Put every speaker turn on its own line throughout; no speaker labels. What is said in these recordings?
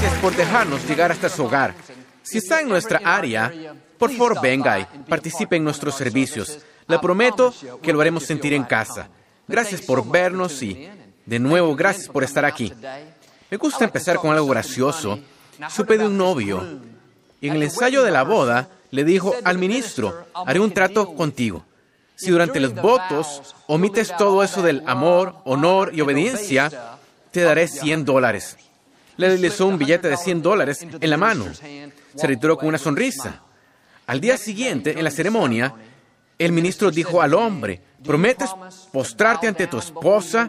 Gracias por dejarnos llegar hasta su hogar. Si está en nuestra área, por favor venga y participe en nuestros servicios. Le prometo que lo haremos sentir en casa. Gracias por vernos y, de nuevo, gracias por estar aquí. Me gusta empezar con algo gracioso. Supe de un novio y en el ensayo de la boda le dijo al ministro, haré un trato contigo. Si durante los votos omites todo eso del amor, honor y obediencia, te daré 100 dólares. Le deslizó un billete de 100 dólares en la mano. Se retiró con una sonrisa. Al día siguiente, en la ceremonia, el ministro dijo al hombre, ¿prometes postrarte ante tu esposa,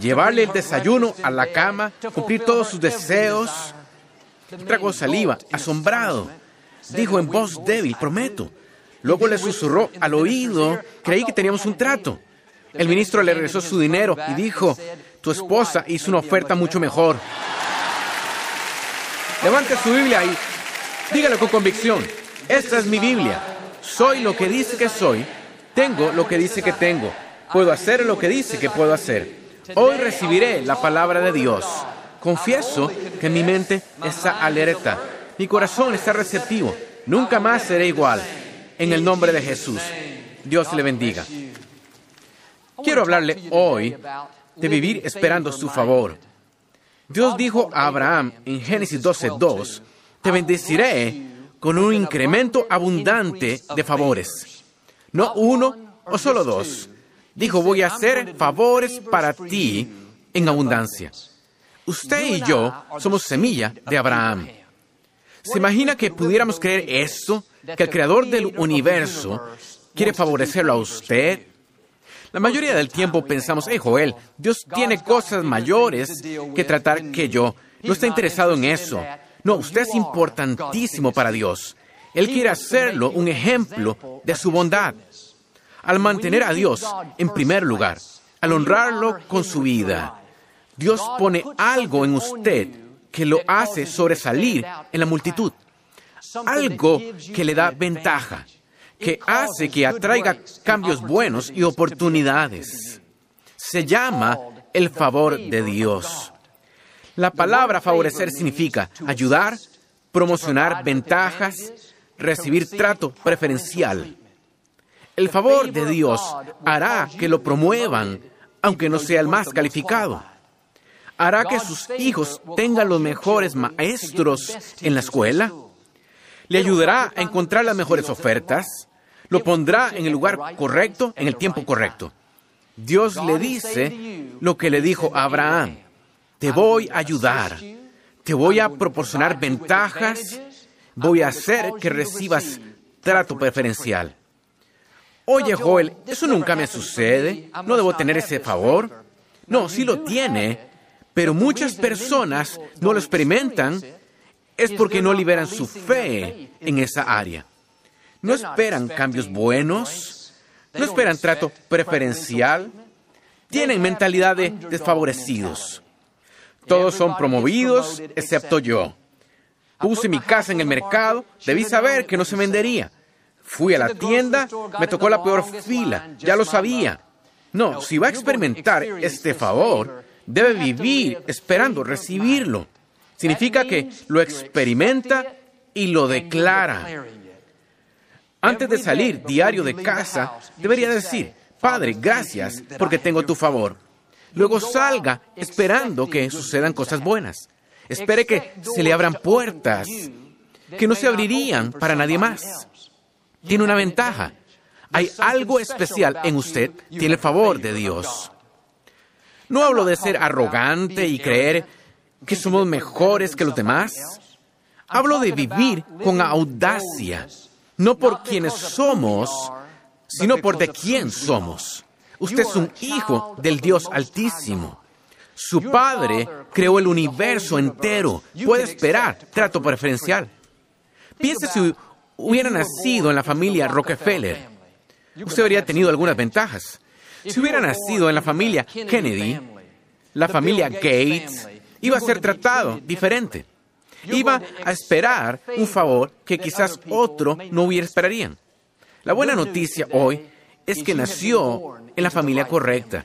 llevarle el desayuno a la cama, cumplir todos sus deseos? Tragó saliva, asombrado. Dijo en voz débil, prometo. Luego le susurró al oído, creí que teníamos un trato. El ministro le regresó su dinero y dijo, tu esposa hizo una oferta mucho mejor. Levante su Biblia y dígalo con convicción. Esta es mi Biblia. Soy lo que dice que soy. Tengo lo que dice que tengo. Puedo hacer lo que dice que puedo hacer. Hoy recibiré la palabra de Dios. Confieso que mi mente está alerta. Mi corazón está receptivo. Nunca más seré igual. En el nombre de Jesús. Dios le bendiga. Quiero hablarle hoy de vivir esperando su favor. Dios dijo a Abraham en Génesis 12:2, te bendeciré con un incremento abundante de favores. No uno o solo dos. Dijo, voy a hacer favores para ti en abundancia. Usted y yo somos semilla de Abraham. ¿Se imagina que pudiéramos creer esto? Que el creador del universo quiere favorecerlo a usted, la mayoría del tiempo pensamos, hey Joel, Dios tiene cosas mayores que tratar que yo. No está interesado en eso. No, usted es importantísimo para Dios. Él quiere hacerlo un ejemplo de su bondad. Al mantener a Dios en primer lugar, al honrarlo con su vida, Dios pone algo en usted que lo hace sobresalir en la multitud. Algo que le da ventaja que hace que atraiga cambios buenos y oportunidades. Se llama el favor de Dios. La palabra favorecer significa ayudar, promocionar ventajas, recibir trato preferencial. El favor de Dios hará que lo promuevan, aunque no sea el más calificado. Hará que sus hijos tengan los mejores maestros en la escuela. Le ayudará a encontrar las mejores ofertas lo pondrá en el lugar correcto, en el tiempo correcto. Dios le dice lo que le dijo a Abraham. Te voy a ayudar. Te voy a proporcionar ventajas. Voy a hacer que recibas trato preferencial. Oye, Joel, eso nunca me sucede. ¿No debo tener ese favor? No, sí lo tiene, pero muchas personas no lo experimentan. Es porque no liberan su fe en esa área. No esperan cambios buenos, no esperan trato preferencial, tienen mentalidad de desfavorecidos. Todos son promovidos, excepto yo. Puse mi casa en el mercado, debí saber que no se vendería. Fui a la tienda, me tocó la peor fila, ya lo sabía. No, si va a experimentar este favor, debe vivir esperando recibirlo. Significa que lo experimenta y lo declara. Antes de salir diario de casa, debería decir, Padre, gracias porque tengo tu favor. Luego salga esperando que sucedan cosas buenas. Espere que se le abran puertas que no se abrirían para nadie más. Tiene una ventaja. Hay algo especial en usted. Tiene el favor de Dios. No hablo de ser arrogante y creer que somos mejores que los demás. Hablo de vivir con audacia no por quienes somos, sino por de quién somos. Usted es un hijo del Dios Altísimo. Su padre creó el universo entero. Puede esperar trato preferencial. Piense si hubiera nacido en la familia Rockefeller. Usted habría tenido algunas ventajas. Si hubiera nacido en la familia Kennedy, la familia Gates, iba a ser tratado diferente. Iba a esperar un favor que quizás otro no hubiera esperarían. La buena noticia hoy es que nació en la familia correcta.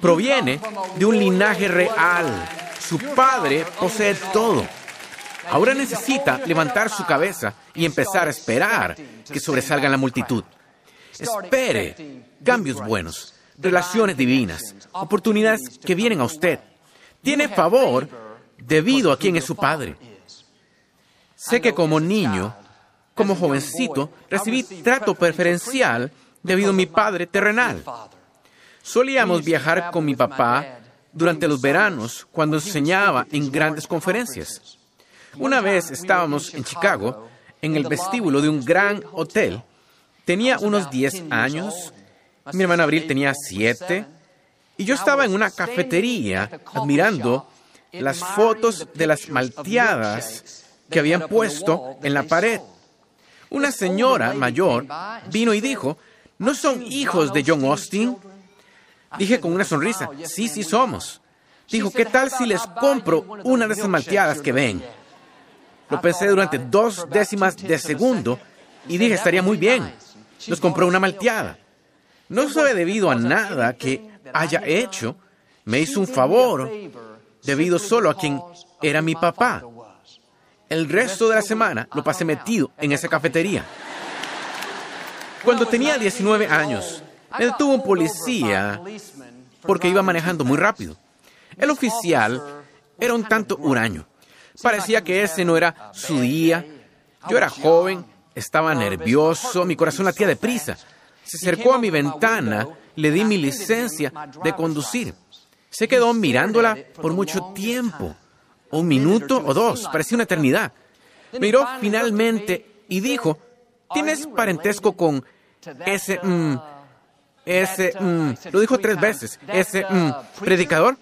Proviene de un linaje real. Su padre posee todo. Ahora necesita levantar su cabeza y empezar a esperar que sobresalga la multitud. Espere cambios buenos, relaciones divinas, oportunidades que vienen a usted. Tiene favor debido a quien es su padre. Sé que como niño, como jovencito, recibí trato preferencial debido a mi padre terrenal. Solíamos viajar con mi papá durante los veranos cuando enseñaba en grandes conferencias. Una vez estábamos en Chicago, en el vestíbulo de un gran hotel. Tenía unos 10 años, mi hermana Abril tenía 7, y yo estaba en una cafetería admirando las fotos de las malteadas que habían puesto en la pared. Una señora mayor vino y dijo, ¿no son hijos de John Austin? Dije con una sonrisa, sí, sí somos. Dijo, ¿qué tal si les compro una de esas malteadas que ven? Lo pensé durante dos décimas de segundo y dije, estaría muy bien. Nos compró una malteada. No fue debido a nada que haya hecho. Me hizo un favor debido solo a quien era mi papá. El resto de la semana lo pasé metido en esa cafetería. Cuando tenía 19 años, me detuvo un policía porque iba manejando muy rápido. El oficial era un tanto huraño. Parecía que ese no era su día. Yo era joven, estaba nervioso, mi corazón latía deprisa. Se acercó a mi ventana, le di mi licencia de conducir. Se quedó mirándola por mucho tiempo, un minuto o dos, parecía una eternidad. Miró finalmente y dijo, ¿tienes parentesco con ese, mm, ese, mm, lo dijo tres veces, ese mm, predicador?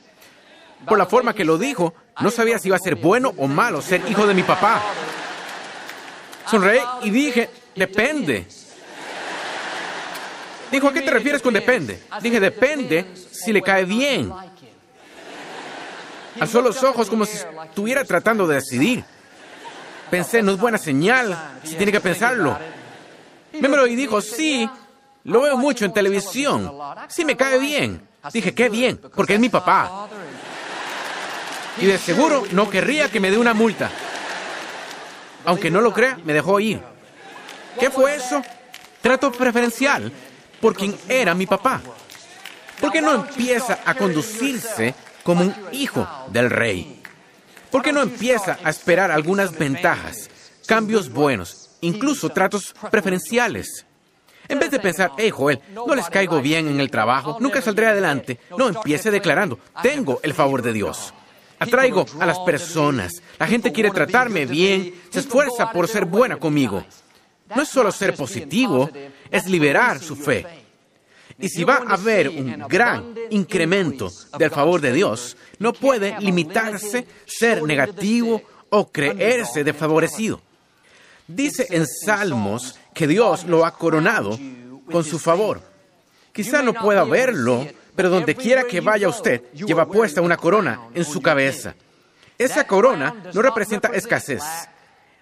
Por la forma que lo dijo, no sabía si iba a ser bueno o malo ser hijo de mi papá. Sonreí y dije, depende. Dijo, ¿a qué te refieres con depende? Dije, depende si le cae bien. Alzó los ojos como si estuviera tratando de decidir. Pensé, no es buena señal, si tiene que pensarlo. Me y dijo, sí, lo veo mucho en televisión. Sí me cae bien. Dije, qué bien, porque es mi papá. Y de seguro no querría que me dé una multa. Aunque no lo crea, me dejó ir. ¿Qué fue eso? Trato preferencial por quien era mi papá. ¿Por qué no empieza a conducirse como un hijo del rey? ¿Por qué no empieza a esperar algunas ventajas, cambios buenos, incluso tratos preferenciales? En vez de pensar, hey Joel, no les caigo bien en el trabajo, nunca saldré adelante, no empiece declarando, tengo el favor de Dios. Atraigo a las personas. La gente quiere tratarme bien, se esfuerza por ser buena conmigo. No es solo ser positivo, es liberar su fe. Y si va a haber un gran incremento del favor de Dios, no puede limitarse, ser negativo o creerse desfavorecido. Dice en Salmos que Dios lo ha coronado con su favor. Quizá no pueda verlo, pero donde quiera que vaya usted, lleva puesta una corona en su cabeza. Esa corona no representa escasez,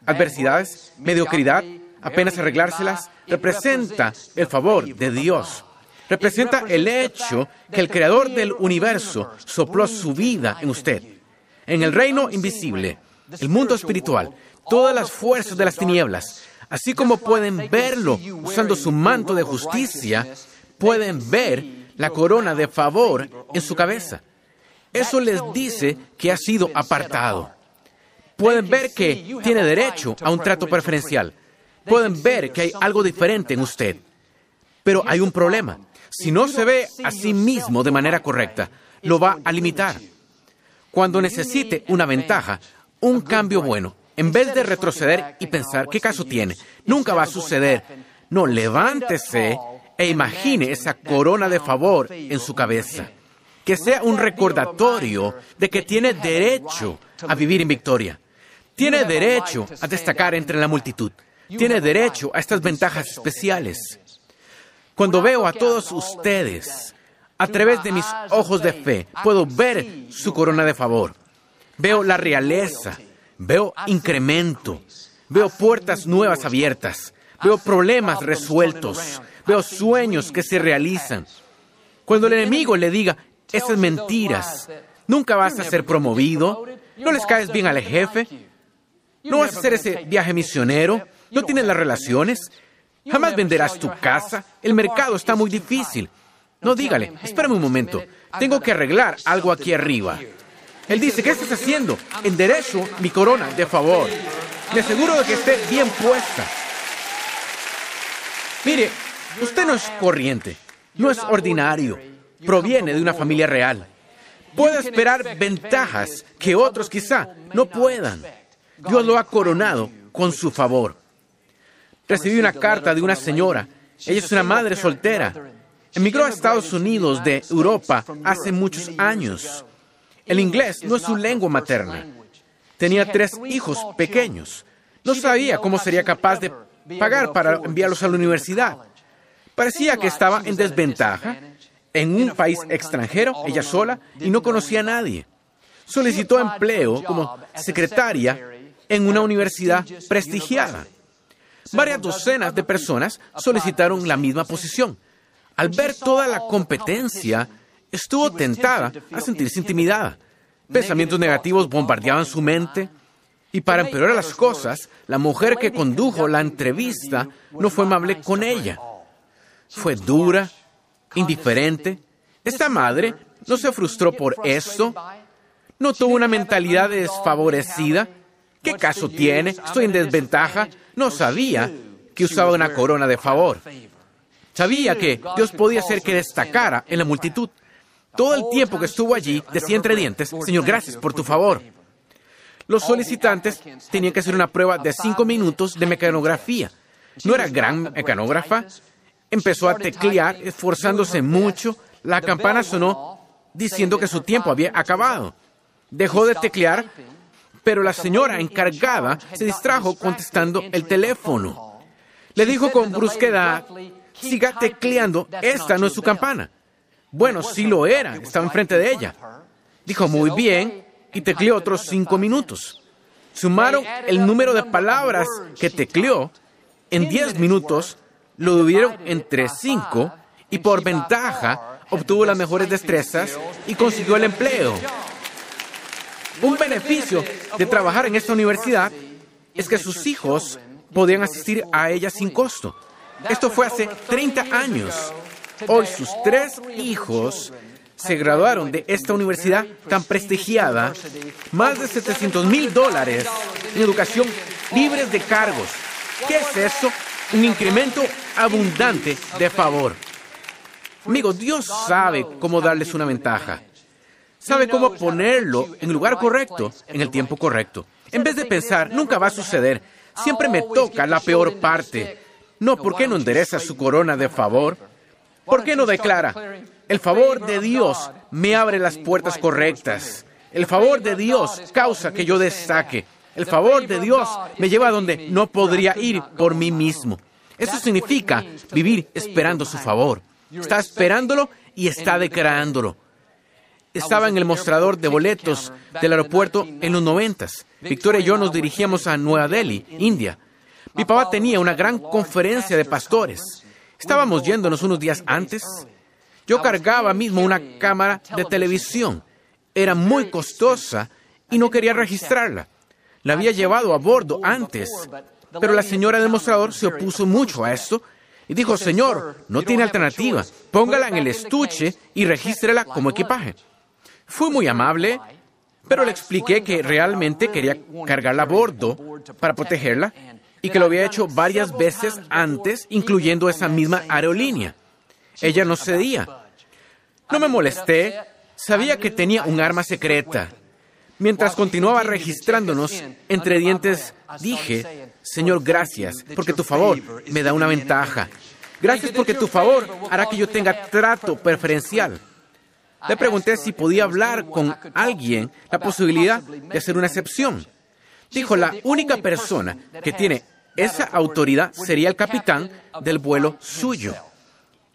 adversidades, mediocridad, apenas arreglárselas, representa el favor de Dios. Representa el hecho que el creador del universo sopló su vida en usted. En el reino invisible, el mundo espiritual, todas las fuerzas de las tinieblas, así como pueden verlo usando su manto de justicia, pueden ver la corona de favor en su cabeza. Eso les dice que ha sido apartado. Pueden ver que tiene derecho a un trato preferencial. Pueden ver que hay algo diferente en usted. Pero hay un problema. Si no se ve a sí mismo de manera correcta, lo va a limitar. Cuando necesite una ventaja, un cambio bueno, en vez de retroceder y pensar qué caso tiene, nunca va a suceder. No, levántese e imagine esa corona de favor en su cabeza. que sea un recordatorio de que tiene derecho a vivir en victoria. Tiene derecho a destacar entre la multitud. Tiene derecho a estas ventajas especiales. Cuando veo a todos ustedes a través de mis ojos de fe, puedo ver su corona de favor. Veo la realeza, veo incremento, veo puertas nuevas abiertas, veo problemas resueltos, veo sueños que se realizan. Cuando el enemigo le diga, esas mentiras, nunca vas a ser promovido, no les caes bien al jefe, no vas a hacer ese viaje misionero, no tienes las relaciones, jamás venderás tu casa, el mercado está muy difícil. No dígale, espérame un momento, tengo que arreglar algo aquí arriba. Él dice, ¿qué estás haciendo? Enderezo mi corona, de favor. Me aseguro de que esté bien puesta. Mire, usted no es corriente, no es ordinario, proviene de una familia real. Puede esperar ventajas que otros quizá no puedan. Dios lo ha coronado con su favor. Recibí una carta de una señora. Ella es una madre soltera. Emigró a Estados Unidos de Europa hace muchos años. El inglés no es su lengua materna. Tenía tres hijos pequeños. No sabía cómo sería capaz de pagar para enviarlos a la universidad. Parecía que estaba en desventaja en un país extranjero, ella sola, y no conocía a nadie. Solicitó empleo como secretaria en una universidad prestigiada. Varias docenas de personas solicitaron la misma posición. Al ver toda la competencia, estuvo tentada a sentirse intimidada. Pensamientos negativos bombardeaban su mente. Y para empeorar las cosas, la mujer que condujo la entrevista no fue amable con ella. Fue dura, indiferente. Esta madre no se frustró por esto. No tuvo una mentalidad desfavorecida. ¿Qué caso tiene? Estoy en desventaja. No sabía que usaba una corona de favor. Sabía que Dios podía hacer que destacara en la multitud. Todo el tiempo que estuvo allí, decía entre dientes, Señor, gracias por tu favor. Los solicitantes tenían que hacer una prueba de cinco minutos de mecanografía. No era gran mecanógrafa, Empezó a teclear, esforzándose mucho. La campana sonó diciendo que su tiempo había acabado. Dejó de teclear, pero la señora encargada se distrajo contestando el teléfono. Le dijo con brusquedad, siga tecleando, esta no es su campana. Bueno, sí lo era, estaba enfrente de ella. Dijo, muy bien, y tecleó otros cinco minutos. Sumaron el número de palabras que tecleó en diez minutos lo dividieron entre cinco y por ventaja obtuvo las mejores destrezas y consiguió el empleo. Un beneficio de trabajar en esta universidad es que sus hijos podían asistir a ella sin costo. Esto fue hace 30 años. Hoy sus tres hijos se graduaron de esta universidad tan prestigiada, más de 700 mil dólares en educación libres de cargos. ¿Qué es eso? un incremento abundante de favor. Amigo, Dios sabe cómo darles una ventaja. Sabe cómo ponerlo en el lugar correcto, en el tiempo correcto. En vez de pensar, nunca va a suceder, siempre me toca la peor parte. No, ¿por qué no endereza su corona de favor? ¿Por qué no declara, el favor de Dios me abre las puertas correctas? El favor de Dios causa que yo destaque. El favor de Dios me lleva a donde no podría ir por mí mismo. Eso significa vivir esperando su favor. Está esperándolo y está declarándolo. Estaba en el mostrador de boletos del aeropuerto en los noventas. Victoria y yo nos dirigíamos a Nueva Delhi, India. Mi papá tenía una gran conferencia de pastores. Estábamos yéndonos unos días antes. Yo cargaba mismo una cámara de televisión. Era muy costosa y no quería registrarla. La había llevado a bordo antes, pero la señora del mostrador se opuso mucho a esto y dijo, Señor, no tiene alternativa, póngala en el estuche y regístrela como equipaje. Fui muy amable, pero le expliqué que realmente quería cargarla a bordo para protegerla y que lo había hecho varias veces antes, incluyendo esa misma aerolínea. Ella no cedía. No me molesté, sabía que tenía un arma secreta Mientras continuaba registrándonos, entre dientes dije, Señor, gracias, porque tu favor me da una ventaja. Gracias porque tu favor hará que yo tenga trato preferencial. Le pregunté si podía hablar con alguien la posibilidad de hacer una excepción. Dijo, la única persona que tiene esa autoridad sería el capitán del vuelo suyo.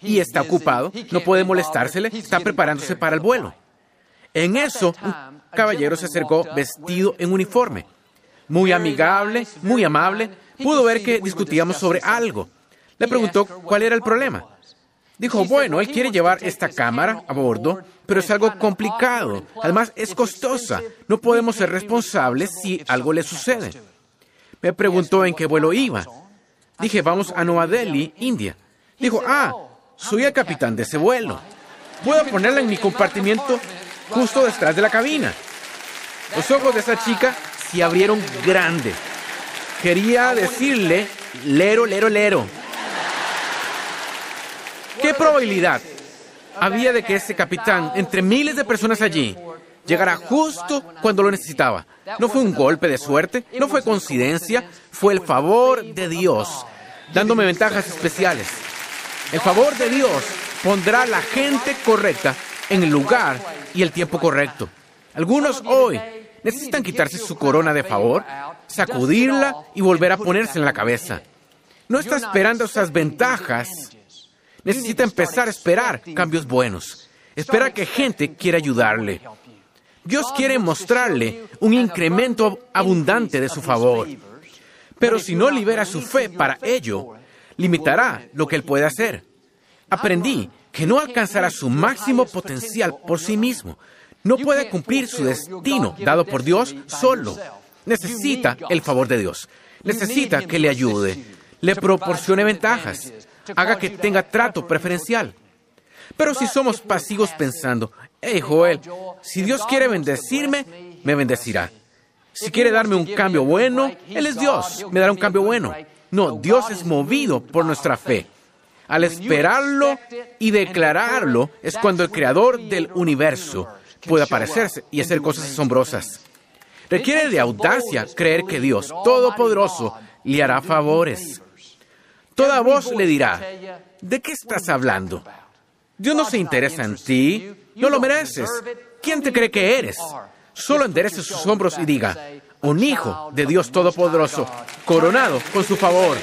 Y está ocupado, no puede molestársele, está preparándose para el vuelo. En eso, un caballero se acercó vestido en uniforme. Muy amigable, muy amable. Pudo ver que discutíamos sobre algo. Le preguntó cuál era el problema. Dijo, bueno, él quiere llevar esta cámara a bordo, pero es algo complicado. Además, es costosa. No podemos ser responsables si algo le sucede. Me preguntó en qué vuelo iba. Dije, vamos a Nueva Delhi, India. Dijo, ah, soy el capitán de ese vuelo. Puedo ponerla en mi compartimiento justo detrás de la cabina. Los ojos de esa chica se abrieron grande. Quería decirle, lero, lero, lero. ¿Qué probabilidad había de que ese capitán, entre miles de personas allí, llegara justo cuando lo necesitaba? No fue un golpe de suerte, no fue coincidencia, fue el favor de Dios, dándome ventajas especiales. El favor de Dios pondrá la gente correcta en el lugar y el tiempo correcto. Algunos hoy necesitan quitarse su corona de favor, sacudirla y volver a ponerse en la cabeza. No está esperando esas ventajas necesita empezar a esperar cambios buenos. Espera que gente quiera ayudarle. Dios quiere mostrarle un incremento abundante de su favor. Pero si no libera su fe para ello, limitará lo que él puede hacer. Aprendí que no alcanzará su máximo potencial por sí mismo. No puede cumplir su destino dado por Dios solo. Necesita el favor de Dios. Necesita que le ayude, le proporcione ventajas, haga que tenga trato preferencial. Pero si somos pasivos pensando, hey Joel, si Dios quiere bendecirme, me bendecirá. Si quiere darme un cambio bueno, Él es Dios, me dará un cambio bueno. No, Dios es movido por nuestra fe. Al esperarlo y declararlo es cuando el creador del universo puede aparecerse y hacer cosas asombrosas. Requiere de audacia creer que Dios Todopoderoso le hará favores. Toda voz le dirá, ¿de qué estás hablando? Dios no se interesa en ti, no lo mereces. ¿Quién te cree que eres? Solo enderece sus hombros y diga, un hijo de Dios Todopoderoso, coronado con su favor.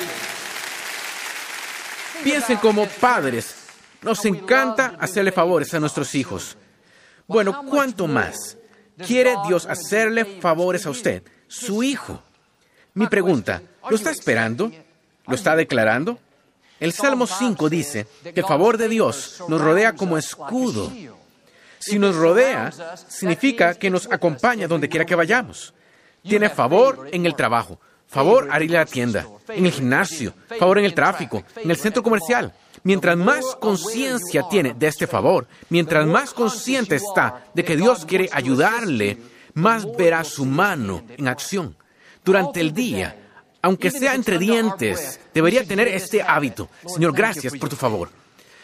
Piensen como padres, nos encanta hacerle favores a nuestros hijos. Bueno, ¿cuánto más quiere Dios hacerle favores a usted, su hijo? Mi pregunta, ¿lo está esperando? ¿Lo está declarando? El Salmo 5 dice que el favor de Dios nos rodea como escudo. Si nos rodea, significa que nos acompaña donde quiera que vayamos. Tiene favor en el trabajo, favor al ir a la tienda, en el gimnasio, favor en el tráfico, en el centro comercial. Mientras más conciencia tiene de este favor, mientras más consciente está de que Dios quiere ayudarle, más verá su mano en acción. Durante el día, aunque sea entre dientes, debería tener este hábito. Señor, gracias por tu favor.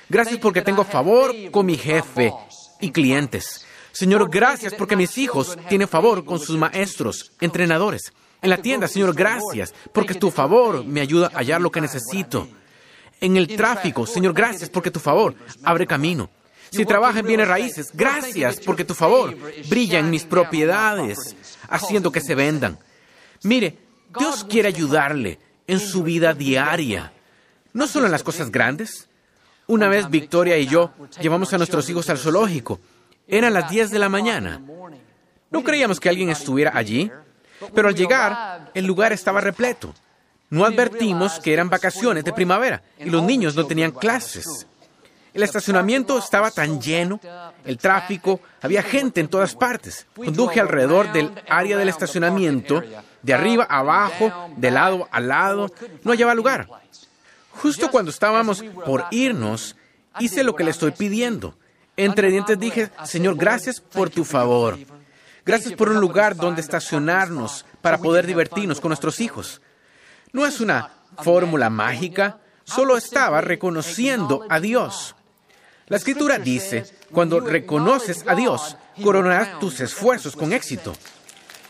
Gracias porque tengo favor con mi jefe y clientes. Señor, gracias porque mis hijos tienen favor con sus maestros, entrenadores. En la tienda, Señor, gracias porque tu favor me ayuda a hallar lo que necesito. En el tráfico, Señor, gracias porque tu favor abre camino. Si trabaja en bienes raíces, gracias porque tu favor brilla en mis propiedades, haciendo que se vendan. Mire, Dios quiere ayudarle en su vida diaria, no solo en las cosas grandes. Una vez Victoria y yo llevamos a nuestros hijos al zoológico. Eran las 10 de la mañana. No creíamos que alguien estuviera allí, pero al llegar, el lugar estaba repleto. No advertimos que eran vacaciones de primavera y los niños no tenían clases. El estacionamiento estaba tan lleno, el tráfico, había gente en todas partes. Conduje alrededor del área del estacionamiento de arriba a abajo, de lado a lado, no hallaba lugar. Justo cuando estábamos por irnos, hice lo que le estoy pidiendo. Entre dientes dije, Señor, gracias por tu favor. Gracias por un lugar donde estacionarnos para poder divertirnos con nuestros hijos. No es una fórmula mágica, solo estaba reconociendo a Dios. La escritura dice, cuando reconoces a Dios, coronarás tus esfuerzos con éxito.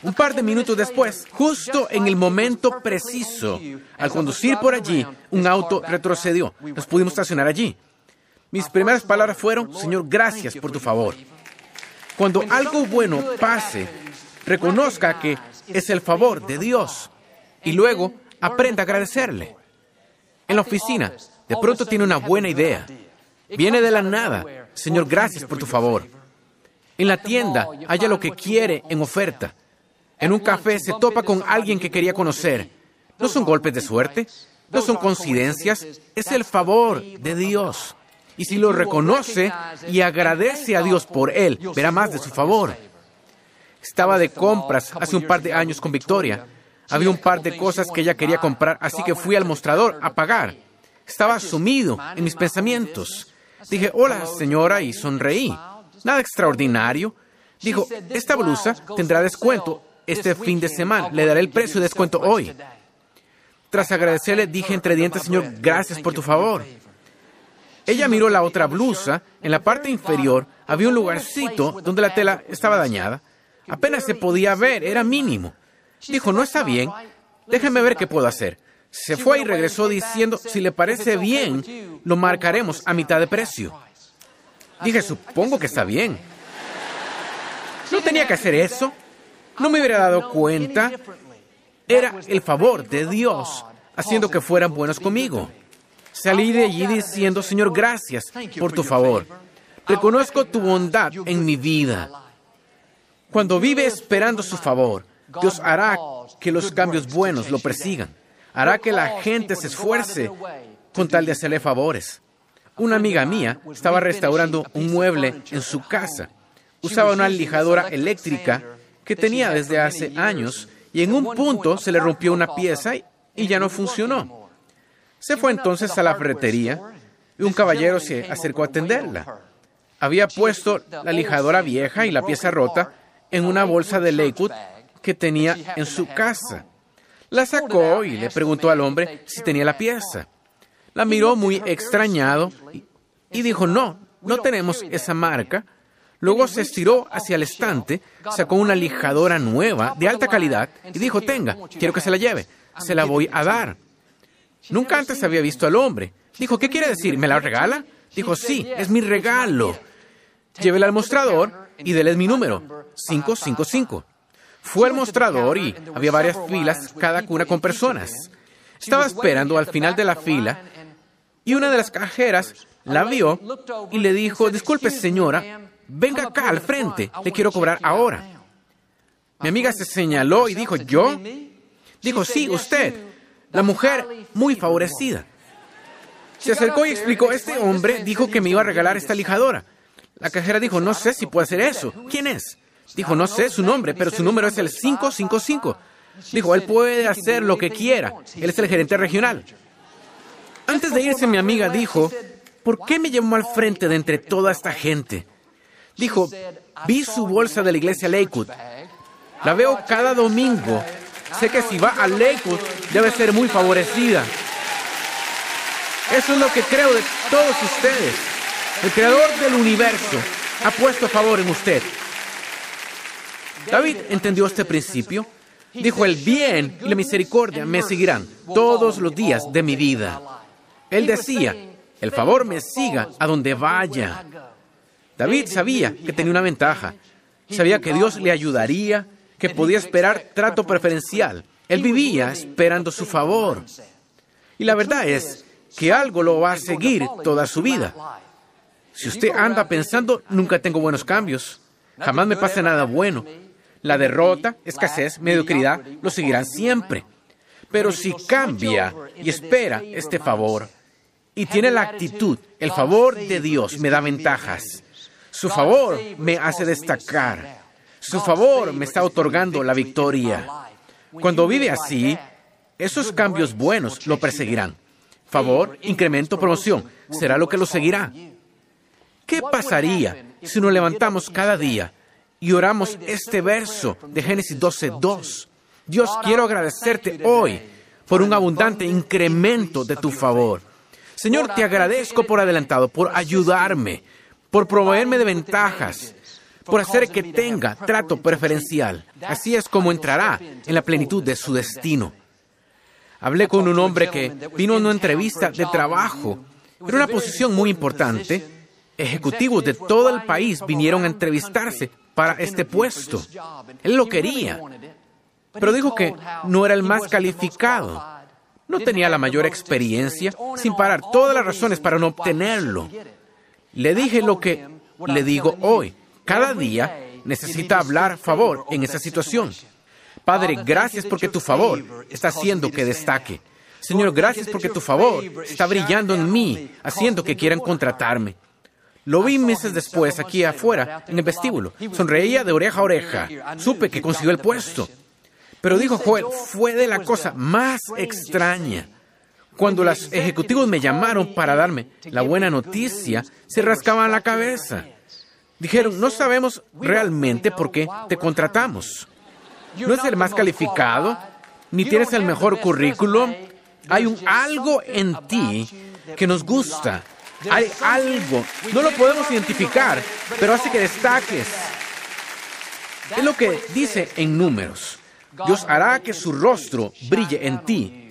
Un par de minutos después, justo en el momento preciso, al conducir por allí, un auto retrocedió. Nos pudimos estacionar allí. Mis primeras palabras fueron, Señor, gracias por tu favor. Cuando algo bueno pase, reconozca que es el favor de Dios y luego aprenda a agradecerle. En la oficina, de pronto tiene una buena idea. Viene de la nada. Señor, gracias por tu favor. En la tienda, haya lo que quiere en oferta. En un café se topa con alguien que quería conocer. No son golpes de suerte, no son coincidencias, es el favor de Dios. Y si lo reconoce y agradece a Dios por él, verá más de su favor. Estaba de compras hace un par de años con Victoria. Había un par de cosas que ella quería comprar, así que fui al mostrador a pagar. Estaba sumido en mis pensamientos. Dije, hola señora, y sonreí. Nada extraordinario. Dijo, esta blusa tendrá descuento este fin de semana. Le daré el precio de descuento hoy. Tras agradecerle, dije entre dientes, Señor, gracias por tu favor. Ella miró la otra blusa. En la parte inferior había un lugarcito donde la tela estaba dañada. Apenas se podía ver, era mínimo. Dijo, no está bien. Déjeme ver qué puedo hacer. Se fue y regresó diciendo, si le parece bien, lo marcaremos a mitad de precio. Dije, supongo que está bien. No tenía que hacer eso. No me hubiera dado cuenta. Era el favor de Dios haciendo que fueran buenos conmigo. Salí de allí diciendo, Señor, gracias por tu favor. Reconozco tu bondad en mi vida. Cuando vive esperando su favor, Dios hará que los cambios buenos lo persigan. Hará que la gente se esfuerce con tal de hacerle favores. Una amiga mía estaba restaurando un mueble en su casa. Usaba una lijadora eléctrica que tenía desde hace años y en un punto se le rompió una pieza y ya no funcionó. Se fue entonces a la ferretería y un caballero se acercó a atenderla. Había puesto la lijadora vieja y la pieza rota en una bolsa de Lakewood que tenía en su casa. La sacó y le preguntó al hombre si tenía la pieza. La miró muy extrañado y dijo, no, no tenemos esa marca. Luego se estiró hacia el estante, sacó una lijadora nueva de alta calidad y dijo, tenga, quiero que se la lleve, se la voy a dar. Nunca antes había visto al hombre. Dijo, ¿qué quiere decir? ¿Me la regala? Dijo, sí, es mi regalo. Llévela al mostrador y déle mi número, 555. Fue al mostrador y había varias filas, cada una con personas. Estaba esperando al final de la fila y una de las cajeras la vio y le dijo, disculpe señora, venga acá al frente, le quiero cobrar ahora. Mi amiga se señaló y dijo, ¿yo? Dijo, sí, usted, la mujer muy favorecida. Se acercó y explicó, este hombre dijo que me iba a regalar esta lijadora. La cajera dijo, no sé si puede hacer eso. ¿Quién es? Dijo, no sé su nombre, pero su número es el 555. Dijo, él puede hacer lo que quiera. Él es el gerente regional. Antes de irse, mi amiga dijo, ¿por qué me llamó al frente de entre toda esta gente? Dijo, vi su bolsa de la iglesia Lakewood. La veo cada domingo. Sé que si va a Lakewood debe ser muy favorecida. Eso es lo que creo de todos ustedes. El creador del universo ha puesto favor en usted. David entendió este principio. Dijo, el bien y la misericordia me seguirán todos los días de mi vida. Él decía, el favor me siga a donde vaya. David sabía que tenía una ventaja. Sabía que Dios le ayudaría, que podía esperar trato preferencial. Él vivía esperando su favor. Y la verdad es que algo lo va a seguir toda su vida. Si usted anda pensando, nunca tengo buenos cambios, jamás me pasa nada bueno, la derrota, escasez, mediocridad lo seguirán siempre. Pero si cambia y espera este favor, y tiene la actitud, el favor de Dios me da ventajas. Su favor me hace destacar. Su favor me está otorgando la victoria. Cuando vive así, esos cambios buenos lo perseguirán. Favor, incremento, promoción, será lo que lo seguirá. ¿Qué pasaría si nos levantamos cada día y oramos este verso de Génesis 12.2? Dios, quiero agradecerte hoy por un abundante incremento de tu favor. Señor, te agradezco por adelantado, por ayudarme, por proveerme de ventajas, por hacer que tenga trato preferencial. Así es como entrará en la plenitud de su destino. Hablé con un hombre que vino a una entrevista de trabajo Era una posición muy importante. Ejecutivos de todo el país vinieron a entrevistarse para este puesto. Él lo quería, pero dijo que no era el más calificado. No tenía la mayor experiencia, sin parar todas las razones para no obtenerlo. Le dije lo que le digo hoy. Cada día necesita hablar favor en esa situación. Padre, gracias porque tu favor está haciendo que destaque. Señor, gracias porque tu favor está brillando en mí, haciendo que quieran contratarme. Lo vi meses después aquí afuera, en el vestíbulo. Sonreía de oreja a oreja. Supe que consiguió el puesto. Pero dijo Joel, fue de la cosa más extraña. Cuando los ejecutivos me llamaron para darme la buena noticia, se rascaban la cabeza. Dijeron, no sabemos realmente por qué te contratamos. No es el más calificado, ni tienes el mejor currículo. Hay un algo en ti que nos gusta. Hay algo, no lo podemos identificar, pero hace que destaques. Es lo que dice en números. Dios hará que su rostro brille en ti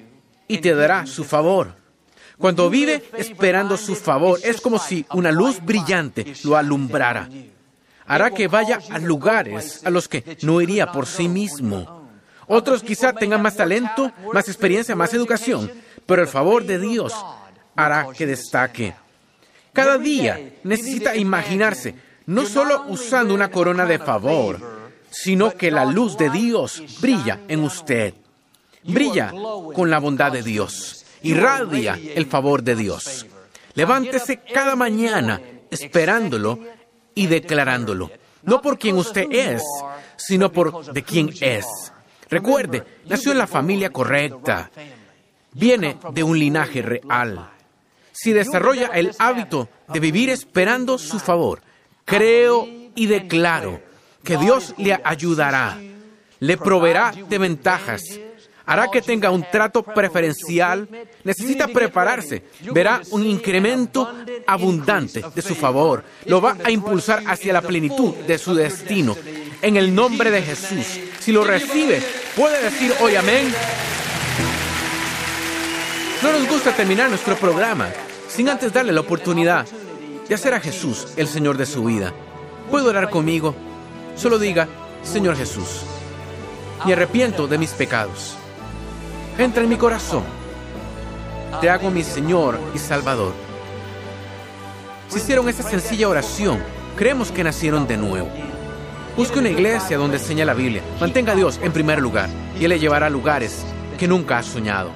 y te dará su favor. Cuando vive esperando su favor, es como si una luz brillante lo alumbrara. Hará que vaya a lugares a los que no iría por sí mismo. Otros quizá tengan más talento, más experiencia, más educación, pero el favor de Dios hará que destaque. Cada día necesita imaginarse no solo usando una corona de favor, sino que la luz de Dios brilla en usted. Brilla con la bondad de Dios. Irradia el favor de Dios. Levántese cada mañana esperándolo y declarándolo. No por quien usted es, sino por de quién es. Recuerde, nació en la familia correcta. Viene de un linaje real si desarrolla el hábito de vivir esperando su favor, creo y declaro que Dios le ayudará, le proveerá de ventajas, hará que tenga un trato preferencial, necesita prepararse, verá un incremento abundante de su favor, lo va a impulsar hacia la plenitud de su destino. En el nombre de Jesús, si lo recibe, puede decir hoy amén. No nos gusta terminar nuestro programa sin antes darle la oportunidad de hacer a Jesús el Señor de su vida. ¿Puede orar conmigo? Solo diga, Señor Jesús, me arrepiento de mis pecados. Entra en mi corazón. Te hago mi Señor y Salvador. Si hicieron esta sencilla oración, creemos que nacieron de nuevo. Busque una iglesia donde enseña la Biblia. Mantenga a Dios en primer lugar y Él le llevará a lugares que nunca ha soñado.